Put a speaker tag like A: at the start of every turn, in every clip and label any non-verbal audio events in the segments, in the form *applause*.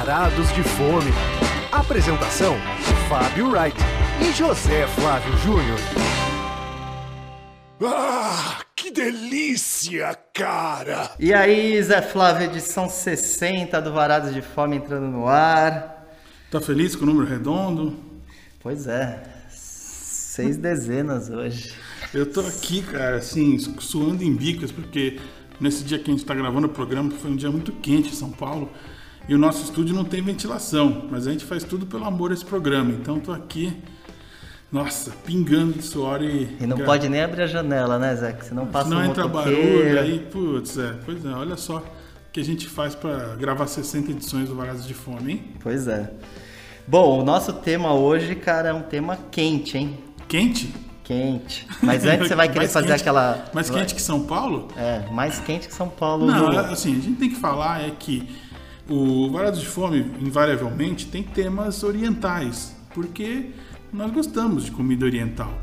A: Varados de Fome. Apresentação: Fábio Wright e José Flávio Júnior.
B: Ah, que delícia, cara!
C: E aí, Zé Flávio, edição 60 do Varados de Fome entrando no ar.
D: Tá feliz com o número redondo?
C: Pois é, seis dezenas hoje.
D: Eu tô aqui, cara, assim, suando em bicas, porque nesse dia que a gente tá gravando o programa foi um dia muito quente em São Paulo e o nosso estúdio não tem ventilação, mas a gente faz tudo pelo amor a esse programa. Então tô aqui, nossa, pingando de suor e.
C: E não
D: gra-
C: pode nem abrir a janela, né, Zé? Que senão passa
D: Não
C: um
D: entra barulho, aí, putz, é, pois é, olha só o que a gente faz pra gravar 60 edições do Varados de Fome, hein?
C: Pois é. Bom, o nosso tema hoje, cara, é um tema quente, hein?
D: Quente?
C: Quente. Mas antes você *laughs* vai querer fazer
D: quente-
C: aquela.
D: Mais quente que São Paulo?
C: É, mais quente que São Paulo.
D: Não, assim, a gente tem que falar é que o Varados de Fome, invariavelmente, tem temas orientais, porque nós gostamos de comida oriental.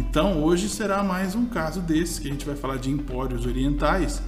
D: Então, hoje será mais um caso desse, que a gente vai falar de empórios orientais.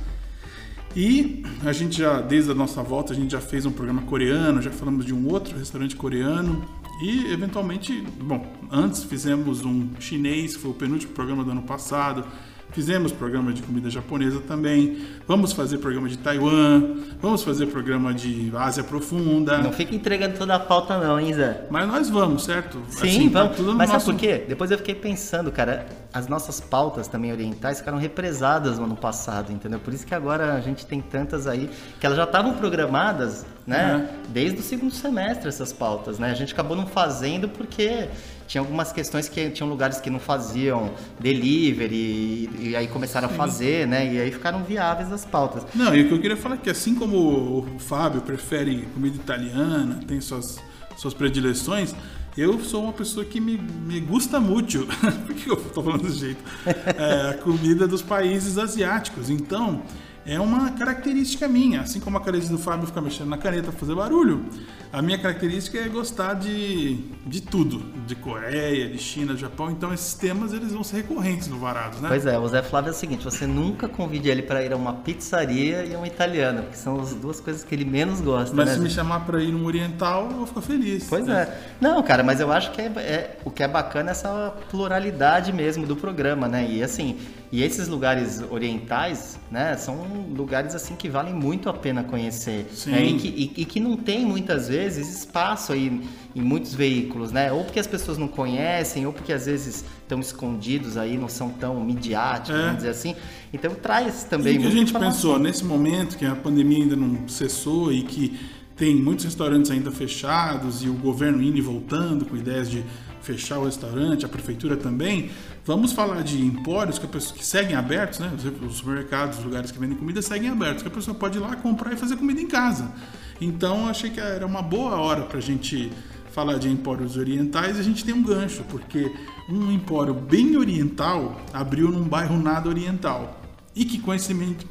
D: E a gente já, desde a nossa volta, a gente já fez um programa coreano, já falamos de um outro restaurante coreano. E, eventualmente, bom, antes fizemos um chinês, foi o penúltimo programa do ano passado. Fizemos programa de comida japonesa também. Vamos fazer programa de Taiwan. Vamos fazer programa de Ásia Profunda.
C: Não fica entregando toda a pauta, não, hein, Zé?
D: Mas nós vamos, certo?
C: Sim,
D: Assim, tá
C: vamos.
D: tudo no
C: Mas
D: nosso-
C: sabe por quê? Depois eu fiquei pensando, cara, as nossas pautas também orientais ficaram represadas no ano passado, entendeu? Por isso que agora a gente tem tantas aí que elas já estavam programadas, né? Desde o segundo semestre essas pautas, né? A gente acabou não fazendo porque tinha algumas questões que tinham lugares que não faziam delivery e, e aí começaram a fazer, né? E aí ficaram viáveis as pautas.
D: Não, e o que eu queria falar é que assim como o Fábio prefere comida italiana, tem suas, suas predileções, eu sou uma pessoa que me, me gusta muito, *laughs* por que eu tô falando desse jeito? É, a comida dos países asiáticos. Então, é uma característica minha. Assim como a característica do Fábio ficar mexendo na caneta fazer barulho, a minha característica é gostar de, de tudo. De Coreia, de China, de Japão. Então, esses temas eles vão ser recorrentes no Varados, né?
C: Pois é, o Zé Flávio é o seguinte, você nunca convide ele para ir a uma pizzaria e a uma italiana, porque são as duas coisas que ele menos gosta,
D: Mas
C: né?
D: se me chamar pra ir num oriental, eu vou ficar feliz.
C: Pois é. Não, cara, mas eu acho que é, é- o que é bacana é essa pluralidade mesmo do programa, né? E assim, e esses lugares orientais, né, são lugares assim que valem muito a pena conhecer. Né? E, que, e- e que não tem muitas vezes espaço aí em muitos veículos, né? Ou porque as pessoas não conhecem, ou porque às vezes estão escondidos aí, não são tão midiáticos,
D: É.
C: vamos dizer assim. Então traz
D: E
C: também
D: o que a gente pensou nesse momento que a pandemia ainda não cessou e que tem muitos restaurantes ainda fechados e o governo indo e voltando com ideias de fechar o restaurante, a prefeitura também. Vamos falar de empórios que, pessoa, que seguem abertos, né? Os- Os supermercados, os lugares que vendem comida seguem abertos, que a pessoa pode ir lá comprar e fazer comida em casa. Então achei que era uma boa hora para a gente falar de empórios orientais a gente tem um gancho, porque um empório bem oriental abriu num bairro nada oriental. E que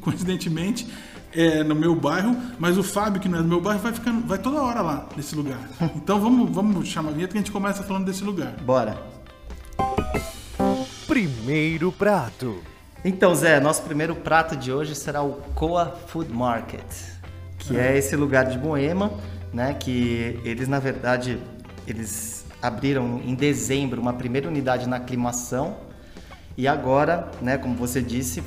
D: coincidentemente é no meu bairro, mas o Fábio, que não é do meu bairro, vai, ficando, vai toda hora lá nesse lugar. *laughs* Então vamos, vamos chamar a vinheta que a gente começa falando desse lugar.
C: Bora.
A: Primeiro prato.
C: Então, Zé, nosso primeiro prato de hoje será o Coa Food Market, que é esse lugar de Moema, né? Que eles, na verdade, eles abriram em dezembro uma primeira unidade na aclimação e agora, né, como você disse,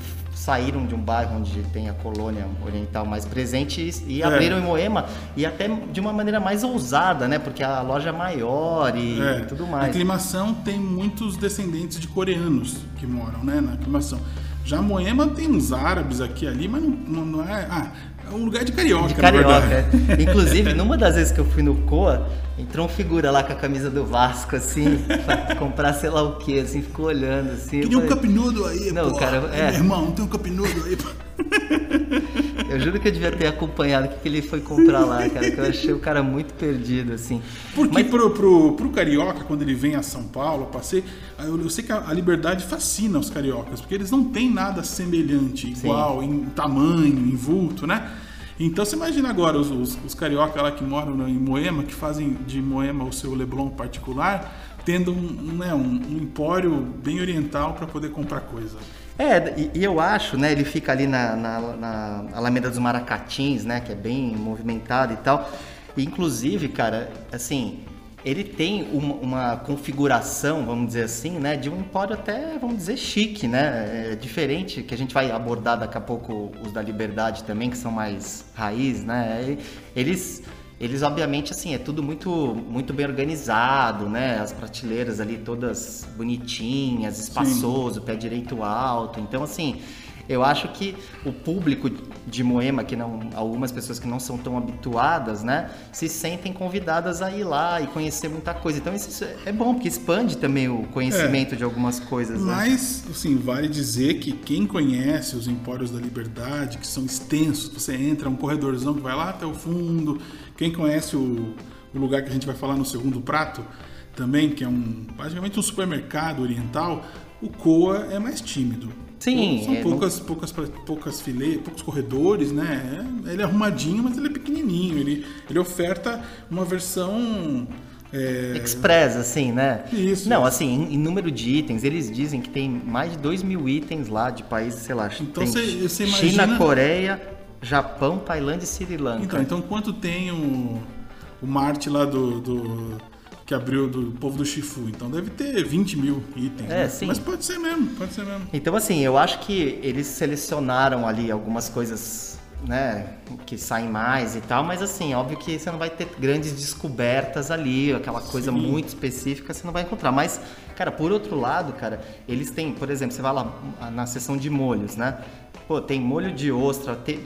C: saíram de um bairro onde tem a colônia oriental mais presente e, e
D: É.
C: abriram em Moema e até de uma maneira mais ousada, né? Porque a loja é maior e
D: É,
C: tudo
D: A
C: mais.
D: aclimação tem muitos descendentes de coreanos que moram né, na aclimação. Já Moema tem uns árabes aqui ali, mas não, não, não é. Ah, é um lugar de carioca,
C: De carioca. é. *laughs* Inclusive, numa das vezes que eu fui no Coa, entrou um figura lá com a camisa do Vasco, assim, pra *laughs* comprar sei lá o que, assim, ficou olhando, assim.
D: Queria um
C: falei-
D: capinudo aí,
C: Não,
D: pô.
C: cara, é.
D: Meu irmão, não tem um capinudo aí, pô. *laughs*
C: Eu juro que eu devia ter acompanhado o que, que ele foi comprar lá, cara, que eu achei o cara muito perdido, assim.
D: Porque
C: Mas-
D: pro, pro, pro carioca, quando ele vem a São Paulo, passei, eu, eu sei que a, a liberdade fascina os cariocas, porque eles não têm nada semelhante, igual, em tamanho, em vulto, né? Então você imagina agora os, os, os carioca lá que moram em Moema, que fazem de Moema o seu Leblon particular, tendo um, um, né, um, um empório bem oriental para poder comprar coisa.
C: É, e, e eu acho, né, ele fica ali na, na, na Alameda dos Maracatins, né, que é bem movimentado e tal. Inclusive, cara, assim, ele tem uma, uma, configuração, vamos dizer assim, né, de um empório até, vamos dizer, chique, né, é diferente, que a gente vai abordar daqui a pouco os da Liberdade também, que são mais raiz, né, eles eles obviamente assim é tudo muito muito bem organizado né as prateleiras ali todas bonitinhas espaçoso Sim. pé direito alto então assim eu acho que o público de Moema, que não, algumas pessoas que não são tão habituadas, né, se sentem convidadas a ir lá e conhecer muita coisa. Então isso é bom, porque expande também o conhecimento é, de algumas coisas.
D: Né? Mas, né? assim, vale dizer que quem conhece os Empórios da Liberdade, que são extensos, você entra um corredorzão que vai lá até o fundo, quem conhece o, o lugar que a gente vai falar no segundo prato, também, que é um basicamente um supermercado oriental, o Coa é mais tímido.
C: Sim.
D: São é, poucas, não... poucas, poucas fileiras, poucos corredores, né? Ele é arrumadinho, mas ele é pequenininho. Ele, ele oferta uma versão... É...
C: Express, assim, né?
D: Isso.
C: Não, assim, em, número de itens, eles dizem que tem mais de 2 mil itens lá de países, sei lá,
D: então,
C: você
D: imagina...
C: China, Coreia, Japão, Tailândia e Sri Lanka.
D: Então, então quanto tem o, o Marte lá do, do que abriu do povo do Shifu. Então deve ter 20 mil itens.
C: É,
D: né?
C: sim.
D: Mas pode ser mesmo, pode ser mesmo.
C: Então, assim, eu acho que eles selecionaram ali algumas coisas, né, que saem mais e tal, mas assim, óbvio que você não vai ter grandes descobertas ali, aquela coisa sim. muito específica você não vai encontrar. Mas, cara, por outro lado, cara, eles têm, por exemplo, você vai lá na seção de molhos, né? Pô, tem molho de ostra, te,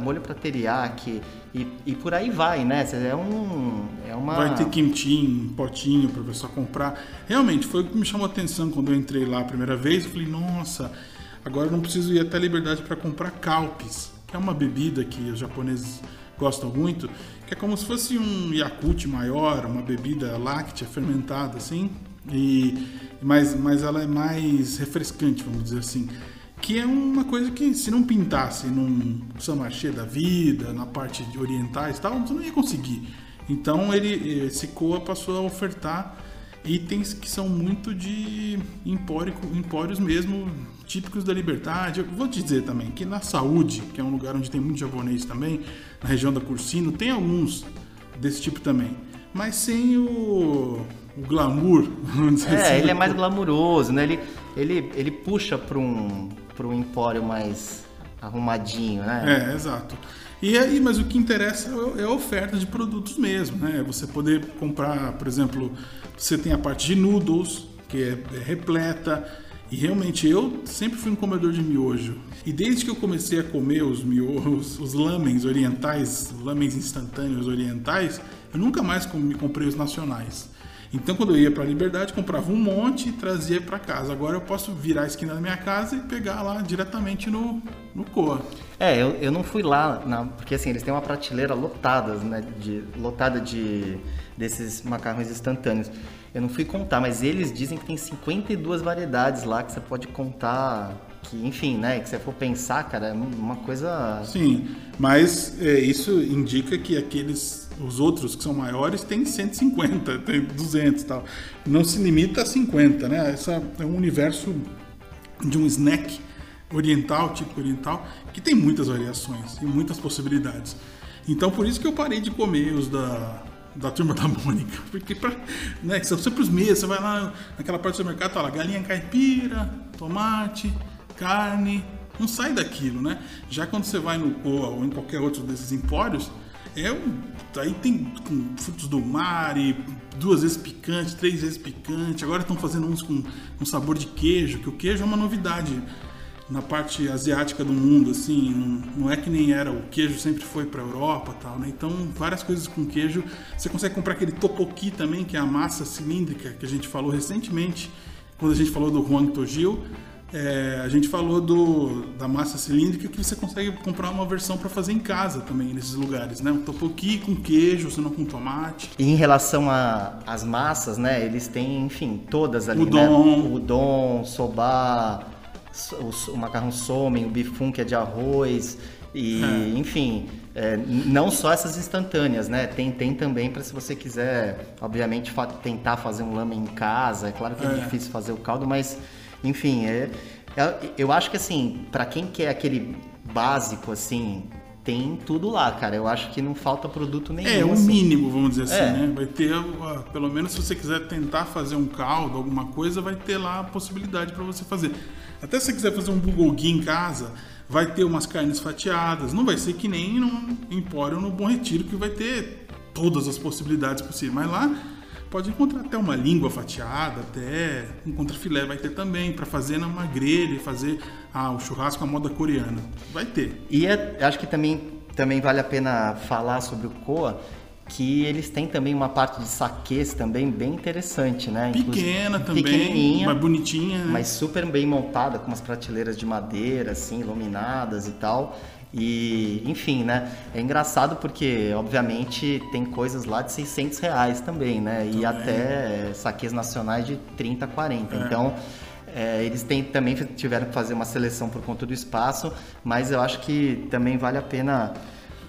C: molho para teriyaki e, e por aí vai, né? É um é uma
D: Vai ter em potinho para pessoa comprar. Realmente foi o que me chamou a atenção quando eu entrei lá a primeira vez. Eu falei, nossa, agora eu não preciso ir até a Liberdade para comprar calpis, que é uma bebida que os japoneses gostam muito, que é como se fosse um Yakult maior, uma bebida láctea fermentada assim, e mas mas ela é mais refrescante, vamos dizer assim que é uma coisa que se não pintasse num samachê da vida, na parte de orientais e tal, você não ia conseguir. Então ele, esse Coa passou a ofertar itens que são muito de empório, empórios mesmo típicos da liberdade. Eu vou te dizer também que na saúde, que é um lugar onde tem muito japonês também, na região da Cursino, tem alguns desse tipo também. Mas sem o, o glamour, *laughs*
C: vamos dizer é, assim. É, ele é mais glamuroso, né? Ele, ele, ele puxa para um para um empório mais arrumadinho,
D: né? É, exato. E aí, mas o que interessa é a oferta de produtos mesmo, né? Você poder comprar, por exemplo, você tem a parte de noodles, que é, é repleta. E realmente eu sempre fui um comedor de miojo. E desde que eu comecei a comer os miojos, os lamens orientais, lamens instantâneos orientais, eu nunca mais comprei os nacionais. Então, quando eu ia para a Liberdade, comprava um monte e trazia para casa. Agora eu posso virar a esquina da minha casa e pegar lá diretamente no, no Coa.
C: É, eu, eu não fui lá, na, porque assim, eles têm uma prateleira lotada, né, de, lotada de, desses macarrões instantâneos. Eu não fui contar, mas eles dizem que tem 52 variedades lá que você pode contar que, enfim, né, que se for pensar, cara, é uma coisa...
D: Sim, mas é, isso indica que aqueles os outros que são maiores têm 150, tem 200 e tal. Não se limita a 50, né? Essa é um universo de um snack oriental, tipo oriental, que tem muitas variações e muitas possibilidades. Então por isso que eu parei de comer os da, da turma *laughs* da Mônica, porque pra, né, são sempre os mesmos, você vai lá naquela parte do supermercado, tá lá, galinha caipira, tomate, carne, não sai daquilo, né? Já quando você vai no Coa ou em qualquer outro desses empórios, é um. Aí tem com frutos do mar e duas vezes picante, três vezes picante. Agora estão fazendo uns com, com sabor de queijo, que o queijo é uma novidade na parte asiática do mundo, assim, não, é que nem era, o queijo sempre foi para a Europa tal, né? Então, várias coisas com queijo. Você consegue comprar aquele topoki também, que é a massa cilíndrica que a gente falou recentemente, quando a gente falou do Huang Tojil. É, a gente falou do, da massa cilíndrica que você consegue comprar uma versão para fazer em casa também nesses lugares, né? Um topoki com queijo, se não com tomate.
C: E em relação às massas, né? Eles têm, enfim, todas ali,
D: udon.
C: né? Udon, soba, o, o macarrão somen, o bifum que é de arroz e, é. enfim, é, não só essas instantâneas, né? Tem, tem também para se você quiser, obviamente, fa tentar fazer um lamen em casa. É claro que é, é difícil fazer o caldo, mas enfim, é, é eu acho que assim, para quem quer aquele básico assim, tem tudo lá, cara. Eu acho que não falta produto nenhum.
D: É, o
C: assim.
D: mínimo, vamos dizer assim,
C: É.
D: né? Vai ter, pelo menos se você quiser tentar fazer um caldo, alguma coisa, vai ter lá a possibilidade para você fazer. Até se você quiser fazer um bulgogi em casa, vai ter umas carnes fatiadas. Não vai ser que nem no Empório no Bom Retiro, que vai ter todas as possibilidades possíveis. Mas lá pode encontrar até uma língua fatiada, até um contrafilé vai ter também, para fazer numa grelha e fazer ah, o churrasco à moda coreana. Vai ter.
C: E é- acho que também, também vale a pena falar sobre o Coa, que eles têm também uma parte de saquês também bem interessante, né? Inclusive,
D: Pequena também,
C: pequenininha,
D: mas bonitinha. né?
C: mas super bem montada, com umas prateleiras de madeira, assim, iluminadas e tal. E, enfim, né? É engraçado porque, obviamente, tem coisas lá de 600 reais também, né? E
D: Também.
C: até saquês nacionais de 30, 40.
D: É.
C: Então, é, eles têm, também tiveram que fazer uma seleção por conta do espaço, mas eu acho que também vale a pena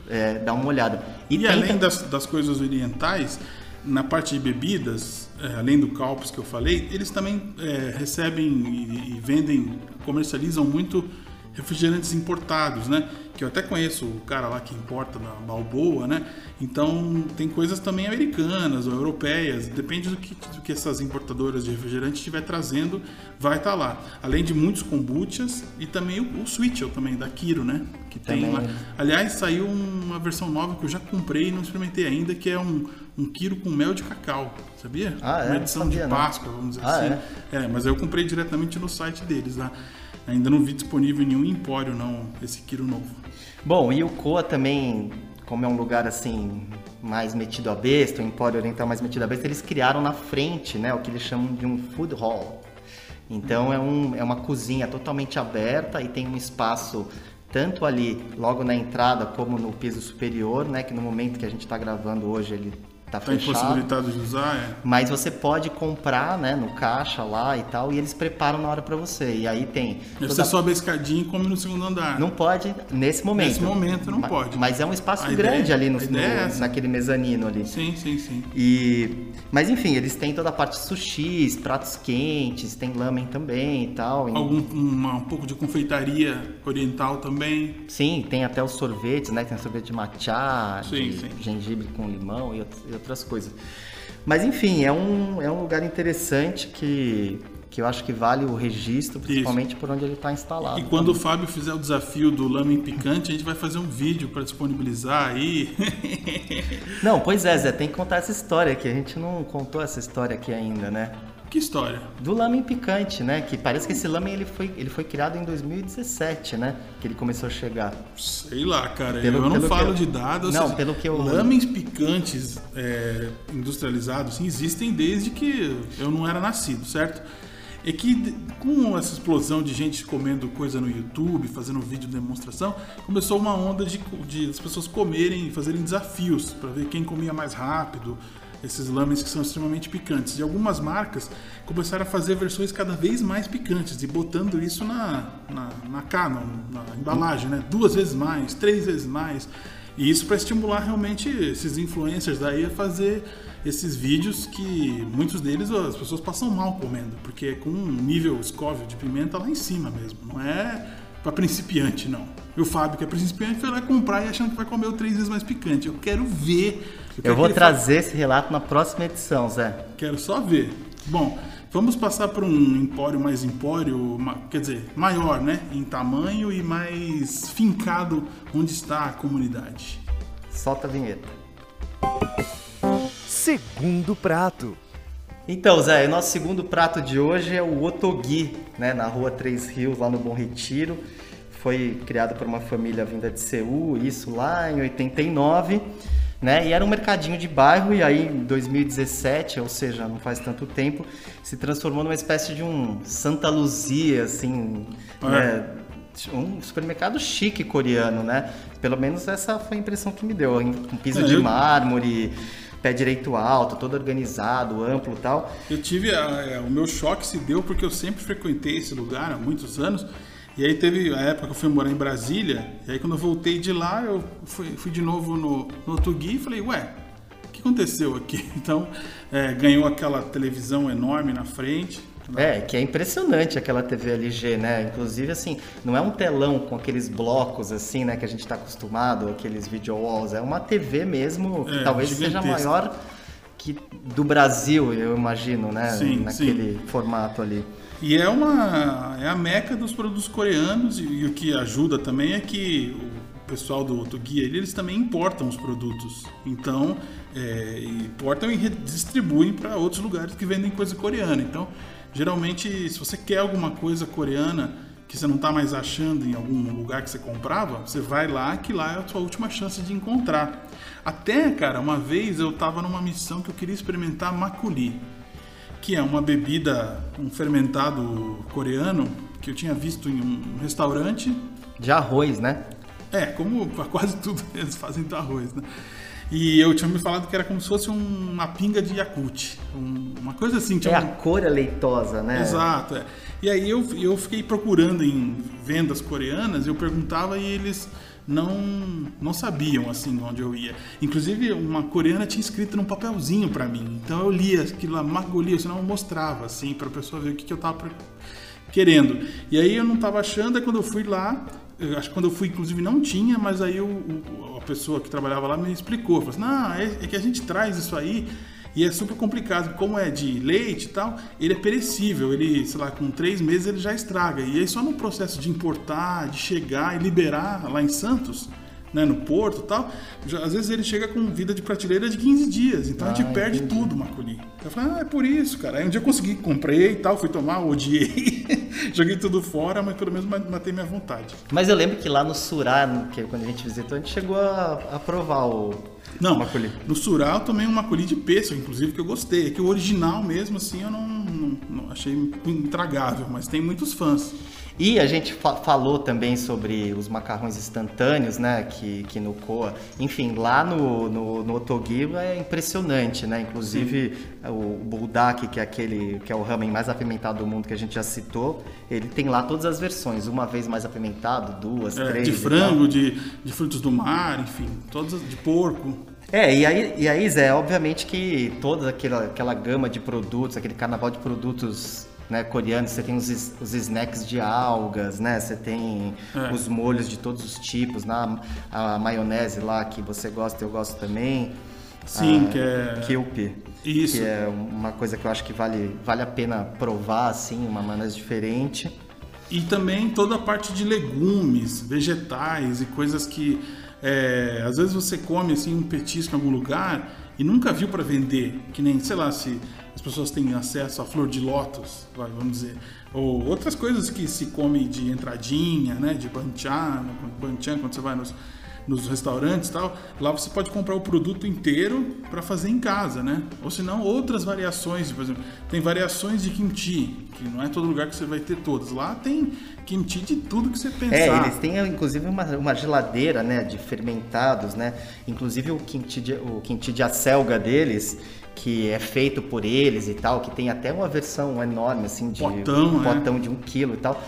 C: é, dar uma olhada.
D: E,
C: tem
D: além das, das coisas orientais, na parte de bebidas, é, além do Calpus que eu falei, eles também é, recebem e, e vendem, comercializam muito refrigerantes importados, né? Que eu até conheço o cara lá que importa da Balboa, né? Então tem coisas também americanas ou europeias, depende do que, do que essas importadoras de refrigerante estiver trazendo, vai estar lá. Além de muitos kombuchas e também o, o Switchel também, da Kiro, né? Que tem
C: Também.
D: lá. Aliás, saiu uma versão nova que eu já comprei e não experimentei ainda, que é um, um quilo com mel de cacau, sabia?
C: Ah, é?
D: Uma edição
C: sabia,
D: de. Páscoa, vamos dizer
C: Ah,
D: assim. É? mas eu comprei diretamente no site deles lá. Ainda não vi disponível em nenhum empório, não, esse quilo novo.
C: Bom, e o Coa também, como é um lugar assim mais metido a besta, o Empório Oriental mais metido a besta, eles criaram na frente, né, o que eles chamam de um food hall. Então é, um, é uma cozinha totalmente aberta e tem um espaço tanto ali logo na entrada como no piso superior, né, que no momento que a gente está gravando hoje ele
D: Tá
C: fechado.
D: impossibilitado de usar, é.
C: Mas você pode comprar, né, no caixa lá e tal, e eles preparam na hora para você. E aí tem
D: Aí
C: toda-
D: Você sobe a escadinha e come no segundo andar.
C: não pode nesse momento.
D: Nesse momento não
C: Ma-
D: pode.
C: Mas é um espaço
D: A
C: grande
D: ideia-
C: ali no,
D: é
C: no-
D: essa.
C: naquele mezanino ali.
D: Sim, sim, sim.
C: E, mas enfim, eles têm toda a parte de sushis, pratos quentes, tem lamen também e tal. E-
D: Algum, uma- um pouco de confeitaria oriental também.
C: Sim, tem até os sorvetes, né? Tem sorvete de matcha,
D: Sim,
C: de
D: sim.
C: gengibre com limão e, out- e outras coisas. Mas enfim, é um, é um lugar interessante que, que eu acho que vale o registro, principalmente por onde ele está instalado.
D: E quando o Fábio fizer o desafio do lamen picante, a gente vai fazer um vídeo para disponibilizar aí.
C: Não, pois é, Zé, tem que contar essa história aqui. A gente não contou essa história aqui ainda, né?
D: Que história?
C: Do lamen picante, né? Que parece que esse lamen ele foi, ele foi criado em 2017, né? Que ele começou a chegar.
D: Sei lá, cara.
C: Pelo-
D: eu não falo
C: eu-
D: de dados.
C: Não, pelo que eu-
D: Lamens picantes é, industrializados sim, existem desde que eu não era nascido, certo? É que com essa explosão de gente comendo coisa no YouTube, fazendo vídeo de demonstração, começou uma onda de, de as pessoas comerem e fazerem desafios para ver quem comia mais rápido. Esses lamens que são extremamente picantes. E algumas marcas começaram a fazer versões cada vez mais picantes e botando isso na, na, na, na, embalagem, né? Duas vezes mais, três vezes mais. E isso para estimular realmente esses influencers daí a fazer esses vídeos que muitos deles as pessoas passam mal comendo, porque é com um nível Scoville de pimenta lá em cima mesmo, não é para principiante não. E o Fábio, que é principiante, foi lá comprar e achando que vai comer o três vezes mais picante. Eu quero ver.
C: Eu
D: quero
C: vou trazer esse relato na próxima edição, Zé.
D: Quero só ver. Bom, vamos passar para um empório mais empório, quer dizer, maior, né? Em tamanho e mais fincado onde está a comunidade.
C: Solta a vinheta.
A: Segundo prato.
C: Então, Zé, o nosso segundo prato de hoje é o Otogi, né, na rua Três Rios, lá no Bom Retiro. Foi criado por uma família vinda de Seul, isso lá em 89, né? E era um mercadinho de bairro e aí em 2017, ou seja, não faz tanto tempo, se transformou numa espécie de um Santa Luzia, assim,
D: É.
C: né? Um supermercado chique coreano, né? Pelo menos essa foi a impressão que me deu. Um piso
D: É,
C: de
D: eu-
C: mármore, pé direito alto, todo organizado, amplo tal.
D: Eu tive a- é, o meu choque se deu porque eu sempre frequentei esse lugar há muitos anos. E aí teve a época que eu fui morar em Brasília. E aí quando eu voltei de lá, eu fui, fui de novo no, no Otugui e falei, ué, o que aconteceu aqui? *laughs* Então é, ganhou aquela televisão enorme na frente.
C: É, que é impressionante aquela TV LG, né? Inclusive, assim, não é um telão com aqueles blocos, assim, né, que a gente está acostumado, aqueles video walls. É uma TV mesmo, que
D: É,
C: talvez seja
D: gigantesca.
C: maior que do Brasil, eu imagino, né?
D: Sim,
C: Naquele formato ali.
D: E é uma é a meca dos produtos coreanos e, e o que ajuda também é que o pessoal do, do guia eles também importam os produtos. Então é, importam e redistribuem para outros lugares que vendem coisa coreana. Então geralmente se você quer alguma coisa coreana que você não está mais achando em algum lugar que você comprava, você vai lá que lá é a sua última chance de encontrar. Até, cara, uma vez eu estava numa missão que eu queria experimentar makgeolli que é uma bebida, um fermentado coreano que eu tinha visto em um restaurante.
C: De arroz, né?
D: É, como quase tudo *laughs* eles fazem do arroz, né? E eu tinha me falado que era como se fosse um- uma pinga de Yakut, um- uma coisa assim.
C: É
D: Tinha
C: a
D: um-
C: cor é leitosa, né?
D: Exato. é. E aí eu, eu fiquei procurando em vendas coreanas, eu perguntava e eles não não sabiam assim onde eu ia. Inclusive uma coreana tinha escrito num papelzinho pra mim. Então eu lia aquilo lá, Margolia, senão eu mostrava assim pra pessoa ver o que, que eu tava querendo. E aí eu não tava achando, aí quando eu fui lá, eu acho que quando eu fui, inclusive, não tinha, mas aí o, o- a pessoa que trabalhava lá me explicou. Falou assim, não, é, é que a gente traz isso aí e é super complicado. Como é de leite e tal, ele é perecível. Ele, sei lá, com três meses ele já estraga. E aí só no processo de importar, de chegar e liberar lá em Santos, né, no porto e tal, já- às vezes ele chega com vida de prateleira de 15 dias. Então a gente
C: Ah,
D: perde
C: entendi.
D: tudo, Maculi. Eu falei, ah, é por isso, cara. Aí um dia eu consegui, comprei e tal, fui tomar, odiei. *laughs* Joguei tudo fora, mas pelo menos ma- matei minha vontade.
C: Mas eu lembro que lá no Surá, que quando a gente visitou, a gente chegou a, a provar o
D: Não,
C: o maculi.
D: no Sural eu tomei um maculi de pêssego, inclusive, que eu gostei. É que o original mesmo, assim, eu não, não- não achei intragável, mas tem muitos fãs.
C: E a gente fa- falou também sobre os macarrões instantâneos, né? Que, que no Coa. Enfim, lá no, no, no é impressionante, né? Inclusive o Buldak, que é aquele que é o ramen mais apimentado do mundo que a gente já citou, ele tem lá todas as versões. Uma vez mais apimentado, duas,
D: É,
C: três.
D: de frango, de, de frutos do mar, enfim, todas as- de porco.
C: É, e aí, e aí, Zé, obviamente que toda aquela, aquela gama de produtos, aquele carnaval de produtos né, coreanos, você tem os, os snacks de algas, né? Você tem
D: É.
C: os molhos de todos os tipos, né? a maionese lá que você gosta, eu gosto também.
D: Sim,
C: Ah,
D: que é-
C: Kewpie,
D: Isso.
C: Que é uma coisa que eu acho que vale, vale a pena provar, assim, uma maionese diferente.
D: E também toda a parte de legumes, vegetais e coisas que é, às vezes você come assim um petisco em algum lugar e nunca viu para vender, que nem, sei lá, se as pessoas têm acesso à flor de lótus, vamos dizer, ou outras coisas que se come de entradinha, né, de banchan, banchan quando você vai nos nos restaurantes e tal, lá você pode comprar o produto inteiro para fazer em casa, né? Ou se não, outras variações, por exemplo, tem variações de kimchi, que não é todo lugar que você vai ter todas. Lá tem kimchi de tudo que você pensar.
C: É, eles têm inclusive uma, uma geladeira, né, de fermentados, né? Inclusive o kimchi de, o kimchi de acelga deles, que é feito por eles e tal, que tem até uma versão enorme, assim, de
D: Potão,
C: um
D: né?
C: potão de um quilo e tal.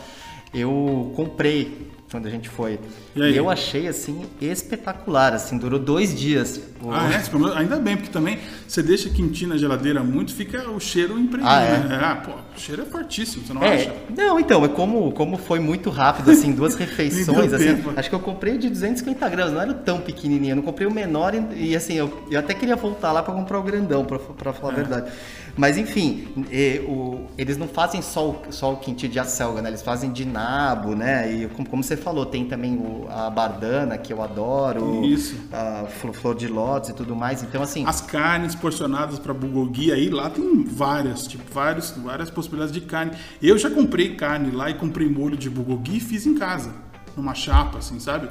C: Eu comprei quando a gente foi.
D: E aí?
C: eu achei, assim, espetacular, assim, durou dois dias.
D: Ah, é? Ainda bem, porque também você deixa kimchi na geladeira muito, fica o cheiro impregnado.
C: Ah, é?
D: né? Ah, pô, o cheiro é fortíssimo, você não
C: É,
D: acha?
C: não, então, é como, como foi muito rápido, assim, duas *laughs* refeições, assim,
D: tempo.
C: acho que eu comprei de 250 gramas, não era tão pequenininho, eu não comprei o menor e, e, assim, eu, eu até queria voltar lá para comprar o grandão, pra, pra falar a verdade. Mas, enfim, é, o- eles não fazem só o, só o quinti de acelga, né, eles fazem de nabo, né, e como, como você falou, tem também o- a bardana, que eu adoro,
D: Isso.
C: a flo- flor de lótus e tudo mais, então, assim...
D: As carnes porcionadas para bulgogi aí, lá tem várias, tipo, vários, várias possibilidades de carne. Eu já comprei carne lá e comprei molho de bulgogi e fiz em casa, numa chapa, assim, sabe?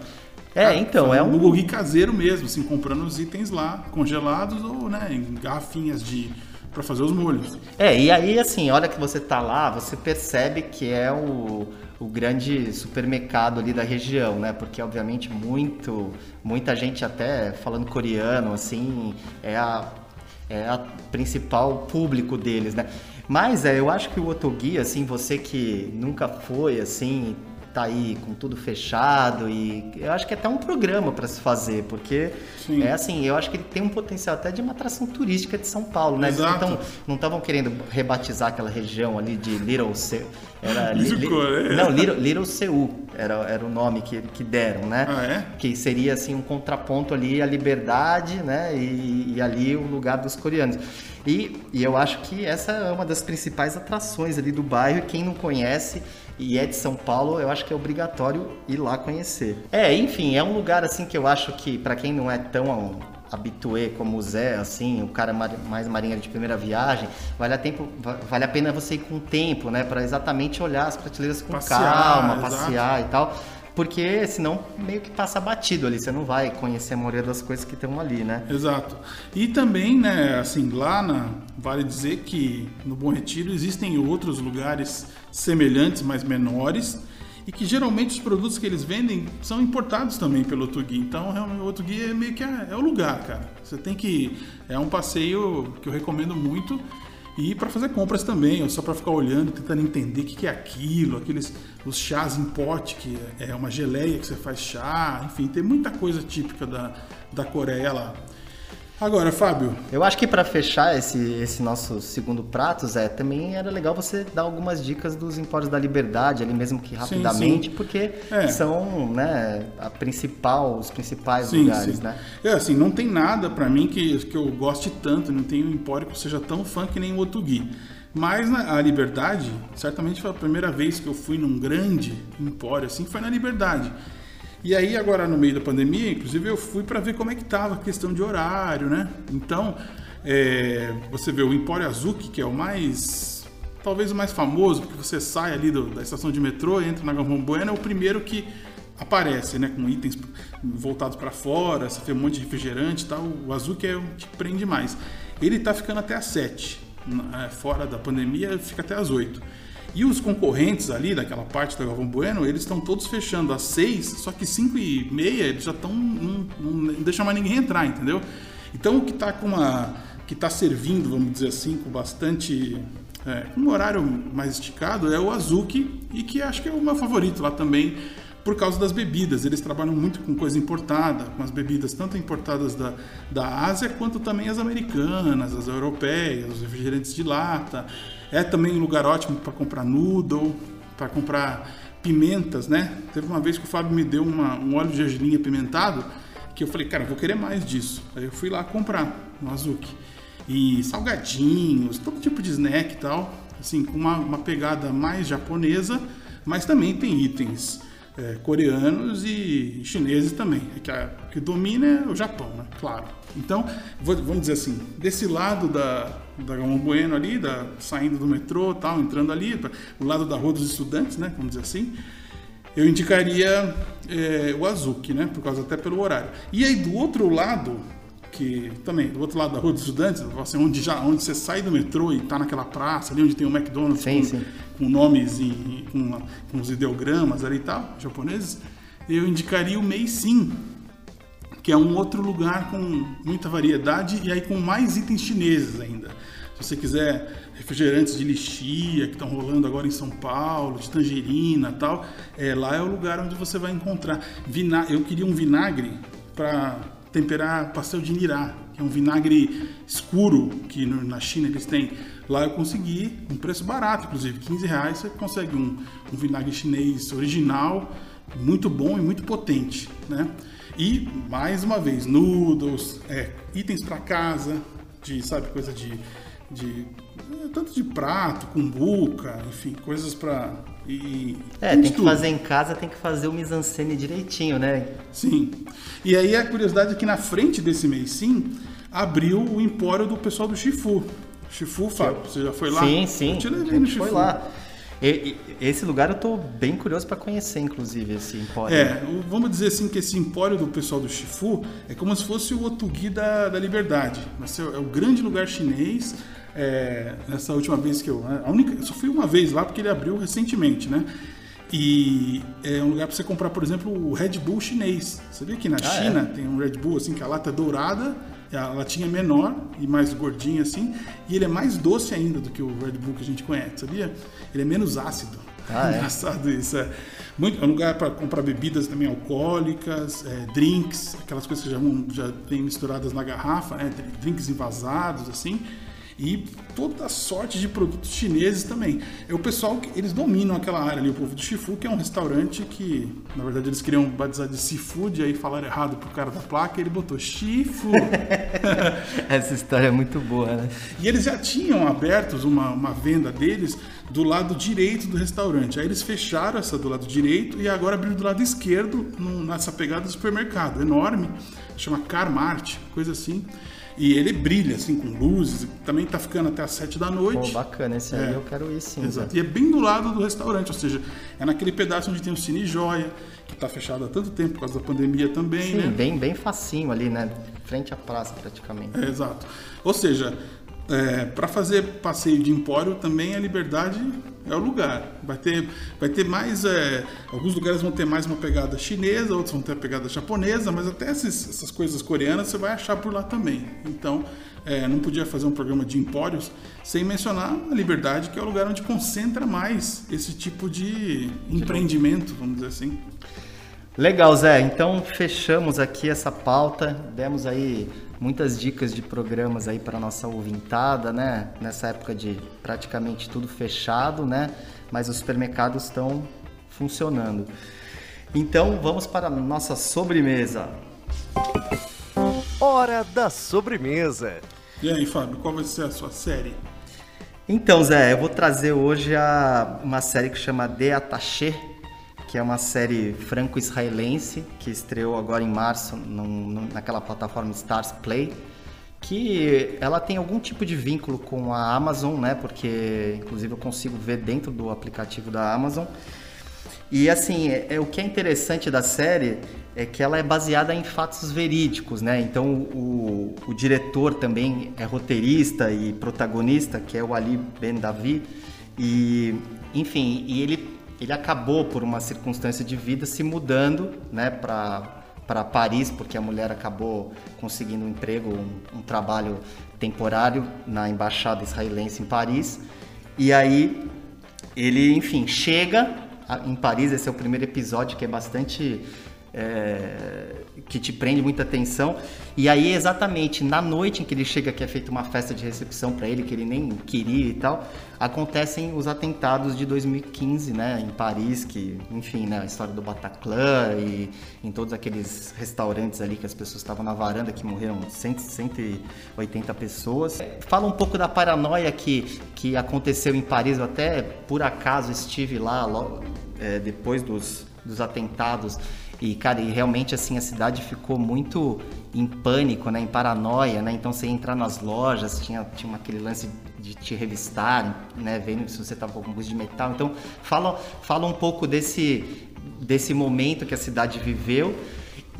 C: É, então, é um-
D: bulgogi caseiro mesmo, assim, comprando os itens lá, congelados ou, né, em garrafinhas de para fazer os molhos.
C: É, e aí assim, a hora que você tá lá, você percebe que é o, o grande supermercado ali da região, né? Porque obviamente muito, muita gente até falando coreano, assim, é a, é a principal público deles, né? Mas é, eu acho que o Otogi, assim, você que nunca foi, assim, tá aí com tudo fechado e eu acho que é até um programa para se fazer, porque
D: Sim.
C: é assim, eu acho que ele tem um potencial até de uma atração turística de São Paulo, né?
D: Exato.
C: não estavam querendo rebatizar aquela região ali de Little Seul. Era li, li-
D: né?
C: Não, Little, Little Seul era, era o nome que, que deram, né?
D: Ah, é?
C: Que seria assim um contraponto ali à liberdade, né? E, e ali o lugar dos coreanos. E, e eu acho que essa é uma das principais atrações ali do bairro. E quem não conhece e é de São Paulo, eu acho que é obrigatório ir lá conhecer. É, enfim, é um lugar assim que eu acho que para quem não é tão habituê como o Zé, assim, o cara mais marinheiro de primeira viagem, vale a, tempo, va- vale a pena você ir com tempo, né? Para exatamente olhar as prateleiras com
D: Passear,
C: calma,
D: exato.
C: passear e tal. Porque senão meio que passa batido ali, você não vai conhecer a maioria das coisas que estão ali, né?
D: Exato. E também, né, assim, lá na, vale dizer que no Bom Retiro existem outros lugares semelhantes, mas menores, e que geralmente os produtos que eles vendem são importados também pelo Otugui. Então, realmente, o Otugui é meio que é, é o lugar, cara. Você tem que é um passeio que eu recomendo muito e para fazer compras também, ou só para ficar olhando, tentando entender o que que é aquilo, aqueles os chás em pote que é uma geleia que você faz chá, enfim, tem muita coisa típica da, da Coreia lá. Agora, Fábio,
C: Eu acho que para fechar esse, esse nosso segundo prato, Zé, também era legal você dar algumas dicas dos Empórios da Liberdade, ali mesmo que rapidamente,
D: sim.
C: porque
D: É.
C: são né, a principal, os principais
D: sim,
C: lugares,
D: sim.
C: né?
D: É assim, não tem nada pra mim que, que eu goste tanto, não tem um empório que seja tão fã que nem o Otugui. Mas na, a Liberdade, certamente foi a primeira vez que eu fui num grande empório assim, foi na Liberdade. E aí agora no meio da pandemia, inclusive eu fui pra ver como é que tava a questão de horário, né? Então, é, você vê o Empório Azuki, que é o mais talvez o mais famoso, porque você sai ali do- da estação de metrô, entra na Galvão Bueno, é o primeiro que aparece, né, com itens voltados para fora, você vê um monte de refrigerante e tal. O Azuki é o que prende mais. Ele tá ficando até às 7. Na- é, Fora da pandemia, fica até às 8. E os concorrentes ali daquela parte da Galvão Bueno, eles estão todos fechando às 6, só que 5 e meia eles já estão. Não, não, não deixa mais ninguém entrar, entendeu? Então o que tá com uma. que tá servindo, vamos dizer assim, com bastante. É, um horário mais esticado é o Azuki, e que acho que é o meu favorito lá também, por causa das bebidas. Eles trabalham muito com coisa importada, com as bebidas tanto importadas da, da Ásia quanto também as americanas, as europeias, os refrigerantes de lata. É também um lugar ótimo para comprar noodle, para comprar pimentas, né? Teve uma vez que o Fábio me deu uma- um óleo de gergelim apimentado que eu falei, cara, vou querer mais disso. Aí eu fui lá comprar no Azuki. E salgadinhos, todo tipo de snack e tal, assim, com uma, uma pegada mais japonesa, mas também tem itens é, coreanos e chineses também. É que a- que domina é o Japão, né? Claro. Então, vou- vamos dizer assim, desse lado da, da Galvão Bueno ali, da, saindo do metrô tal, entrando ali, pra- o lado da Rua dos Estudantes, né? Vamos dizer assim. Eu indicaria é, o Azuki, né? Por causa até pelo horário. E aí do outro lado, que também, do outro lado da Rua dos Estudantes, assim, onde, já, onde você sai do metrô e tá naquela praça ali onde tem o McDonald's
C: Sim,
D: com,
C: sim.
D: com nomes e, com, com os ideogramas ali e tal, japoneses, eu indicaria o Meishin, que é um outro lugar com muita variedade e aí com mais itens chineses ainda. Se você quiser refrigerantes de lixia que estão rolando agora em São Paulo, de tangerina e tal, é, lá é o lugar onde você vai encontrar. Vina eu queria um vinagre para temperar pastel de nirá, que é um vinagre escuro que no- na China eles têm. Lá eu consegui um preço barato, inclusive 15 reais você consegue um, um vinagre chinês original, muito bom e muito potente, né? E mais uma vez, noodles, é, itens para casa, de sabe coisa de, de tanto de prato, cumbuca, enfim, coisas para e
C: É, tem que
D: tudo.
C: fazer em casa, tem que fazer o mise-en-scène direitinho, né?
D: Sim. E aí a curiosidade é que na frente desse mês sim abriu o empório do pessoal do Chifu. Chifu, Fábio, você já foi lá?
C: Sim, sim.
D: Eu te levei no Chifu.
C: foi lá. E- e- esse lugar eu tô bem curioso para conhecer, inclusive, esse empório.
D: É, o- vamos dizer assim que esse empório do pessoal do Chifu é como se fosse o Otugi da, da Liberdade. Ser- é o grande lugar chinês. É, nessa última vez que eu. A única, eu só fui uma vez lá porque ele abriu recentemente, né? E é um lugar para você comprar, por exemplo, o Red Bull chinês. Você vê que na
C: Ah,
D: China tem um Red Bull assim que a lata é dourada, a latinha é menor e mais gordinha assim, e ele é mais doce ainda do que o Red Bull que a gente conhece, sabia? Ele é menos ácido.
C: Ah, é? *laughs*
D: Engraçado isso, é. Muito, é um lugar para comprar bebidas também alcoólicas, é, drinks, aquelas coisas que já, já vem misturadas na garrafa, né? drinks envasados, assim e toda sorte de produtos chineses também. É o pessoal que eles dominam aquela área ali, o povo do Shifu, que é um restaurante que, na verdade, eles queriam batizar de seafood, aí falaram errado pro cara da placa, e ele botou Shifu. *laughs*
C: Essa história é muito boa, né?
D: E eles já tinham abertos uma, uma venda deles do lado direito do restaurante. Aí eles fecharam essa do lado direito e agora abriram do lado esquerdo, nessa pegada do supermercado enorme, chama Carmart, coisa assim. E ele brilha, assim, com luzes. Também tá ficando até as 7 da noite.
C: Pô, bacana. Esse é, aí eu quero ir sim.
D: Exato. E é bem do lado do restaurante, ou seja, é naquele pedaço onde tem o Cine Joia, que tá fechado há tanto tempo por causa da pandemia também,
C: sim,
D: né?
C: bem, bem facinho ali, né? Frente à praça, praticamente.
D: É, exato. Ou seja, é, para fazer passeio de empório também a liberdade é o lugar. Vai ter, vai ter mais. É, alguns lugares vão ter mais uma pegada chinesa, outros vão ter a pegada japonesa, mas até esses, essas coisas coreanas você vai achar por lá também. Então, é, não podia fazer um programa de empórios sem mencionar a liberdade, que é o lugar onde concentra mais esse tipo de empreendimento, vamos dizer assim.
C: Legal, Zé. Então fechamos aqui essa pauta, demos aí muitas dicas de programas aí para nossa ouvintada, né? Nessa época de praticamente tudo fechado, né? Mas os supermercados estão funcionando. Então vamos para a nossa sobremesa.
A: Hora da sobremesa.
D: E aí, Fábio, qual vai ser a sua série?
C: Então, Zé, eu vou trazer hoje a, uma série que chama The Attaché, que é uma série franco-israelense que estreou agora em março naquela plataforma Stars Play, que ela tem algum tipo de vínculo com a Amazon, né? Porque inclusive eu consigo ver dentro do aplicativo da Amazon. E assim, é, é, o que é interessante da série é que ela é baseada em fatos verídicos, né? Então o, o diretor também é roteirista e protagonista, que é o Ali Ben Davi. E enfim, e ele ele acabou por uma circunstância de vida se mudando, né, para para Paris, porque a mulher acabou conseguindo um emprego, um, um, trabalho temporário na embaixada israelense em Paris. E aí ele, enfim, chega em Paris. Esse é o primeiro episódio que é bastante é, que te prende muita atenção. E aí, exatamente na noite em que ele chega, que é feita uma festa de recepção para ele, que ele nem queria e tal, acontecem os atentados de 2015, né, em Paris, que, enfim, né, a história do Bataclan e em todos aqueles restaurantes ali que as pessoas estavam na varanda, que morreram 100, 180 pessoas. Fala um pouco da paranoia que, que aconteceu em Paris, eu até por acaso estive lá logo, é, depois dos, dos atentados e, cara, e realmente assim a cidade ficou muito em pânico, né, em paranoia, né? Então você ia entrar nas lojas, tinha, tinha aquele lance de te revistar, né, vendo se você estava com algum de metal. Então fala, fala um pouco desse desse momento que a cidade viveu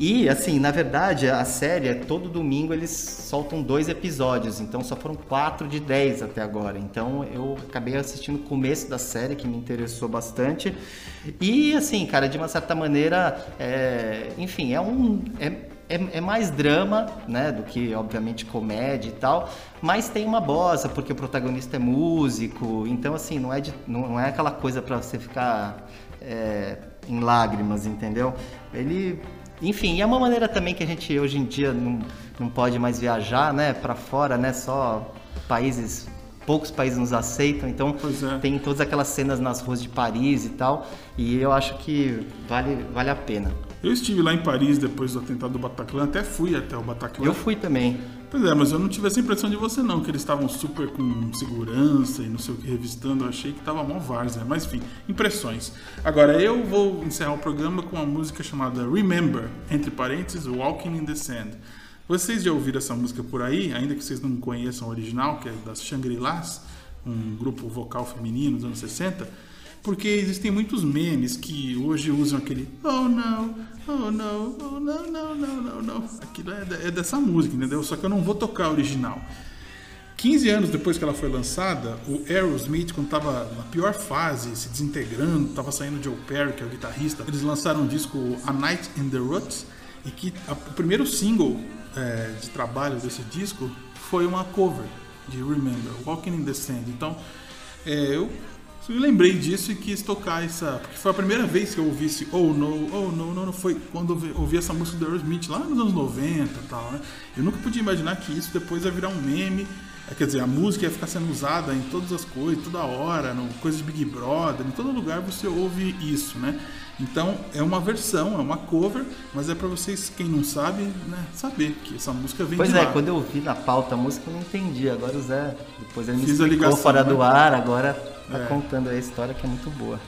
C: e, assim, na verdade, a série, é todo domingo eles soltam dois episódios, então só foram quatro de dez até agora. Então eu acabei assistindo o começo da série, que me interessou bastante. E, assim, cara, de uma certa maneira, é... enfim, é um. É... É, é, mais drama, né, do que obviamente comédia e tal, mas tem uma bossa porque o protagonista é músico, então assim não é de, não é aquela coisa para você ficar é, em lágrimas, entendeu? Ele enfim, é uma maneira também que a gente hoje em dia não, não pode mais viajar, né, para fora, né, só países poucos países nos aceitam, então é. tem todas aquelas cenas nas ruas de Paris e tal, e eu acho que vale, vale a pena.
D: Eu estive lá em Paris depois do atentado do Bataclan, até fui até o Bataclan.
C: Eu fui também.
D: Pois é, mas eu não tive essa impressão de você não, que eles estavam super com segurança e não sei o que revistando. Eu achei que tava mó várzea, mas enfim, impressões. Agora eu vou encerrar o programa com uma música chamada Remember, entre parênteses, Walking in the Sand. Vocês já ouviram essa música por aí, ainda que vocês não conheçam a original, que é das Shangri-Las, um grupo vocal feminino dos anos 60? Porque existem muitos memes que hoje usam aquele oh não, oh não, oh não, não, não, não, não. Aquilo é, é dessa música, entendeu? Só que eu não vou tocar a original. 15 anos depois que ela foi lançada, o Aerosmith, quando estava na pior fase, se desintegrando, estava saindo Joe Perry, que é o guitarrista, eles lançaram um disco A Night in the Ruts, e que a, o primeiro single é, de trabalho desse disco foi uma cover de Remember, Walking in the Sand. Então, é, eu Eu lembrei disso e quis tocar essa. Porque foi a primeira vez que eu ouvi esse Oh No, Oh No, No, no foi quando eu ouvi essa música do Aerosmith lá nos anos 90 e tal, né? Eu nunca podia imaginar que isso depois ia virar um meme. É, quer dizer, a música ia ficar sendo usada em todas as coisas, toda hora, no coisas de Big Brother, em todo lugar você ouve isso, né? Então é uma versão, é uma cover, mas é para vocês, quem não sabe, né, saber que essa música vem
C: pois
D: de
C: é,
D: lá.
C: quando eu vi na pauta a música eu não entendi. Agora o Zé, depois ele me
D: Fiz
C: explicou
D: ligação,
C: fora do
D: né?
C: ar, agora tá
D: É.
C: contando aí a história que é muito boa.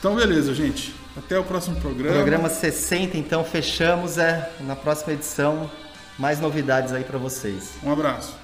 D: Então beleza, gente. Até o próximo programa.
C: Programa 60, então fechamos, é na próxima edição mais novidades aí para vocês.
D: Um abraço.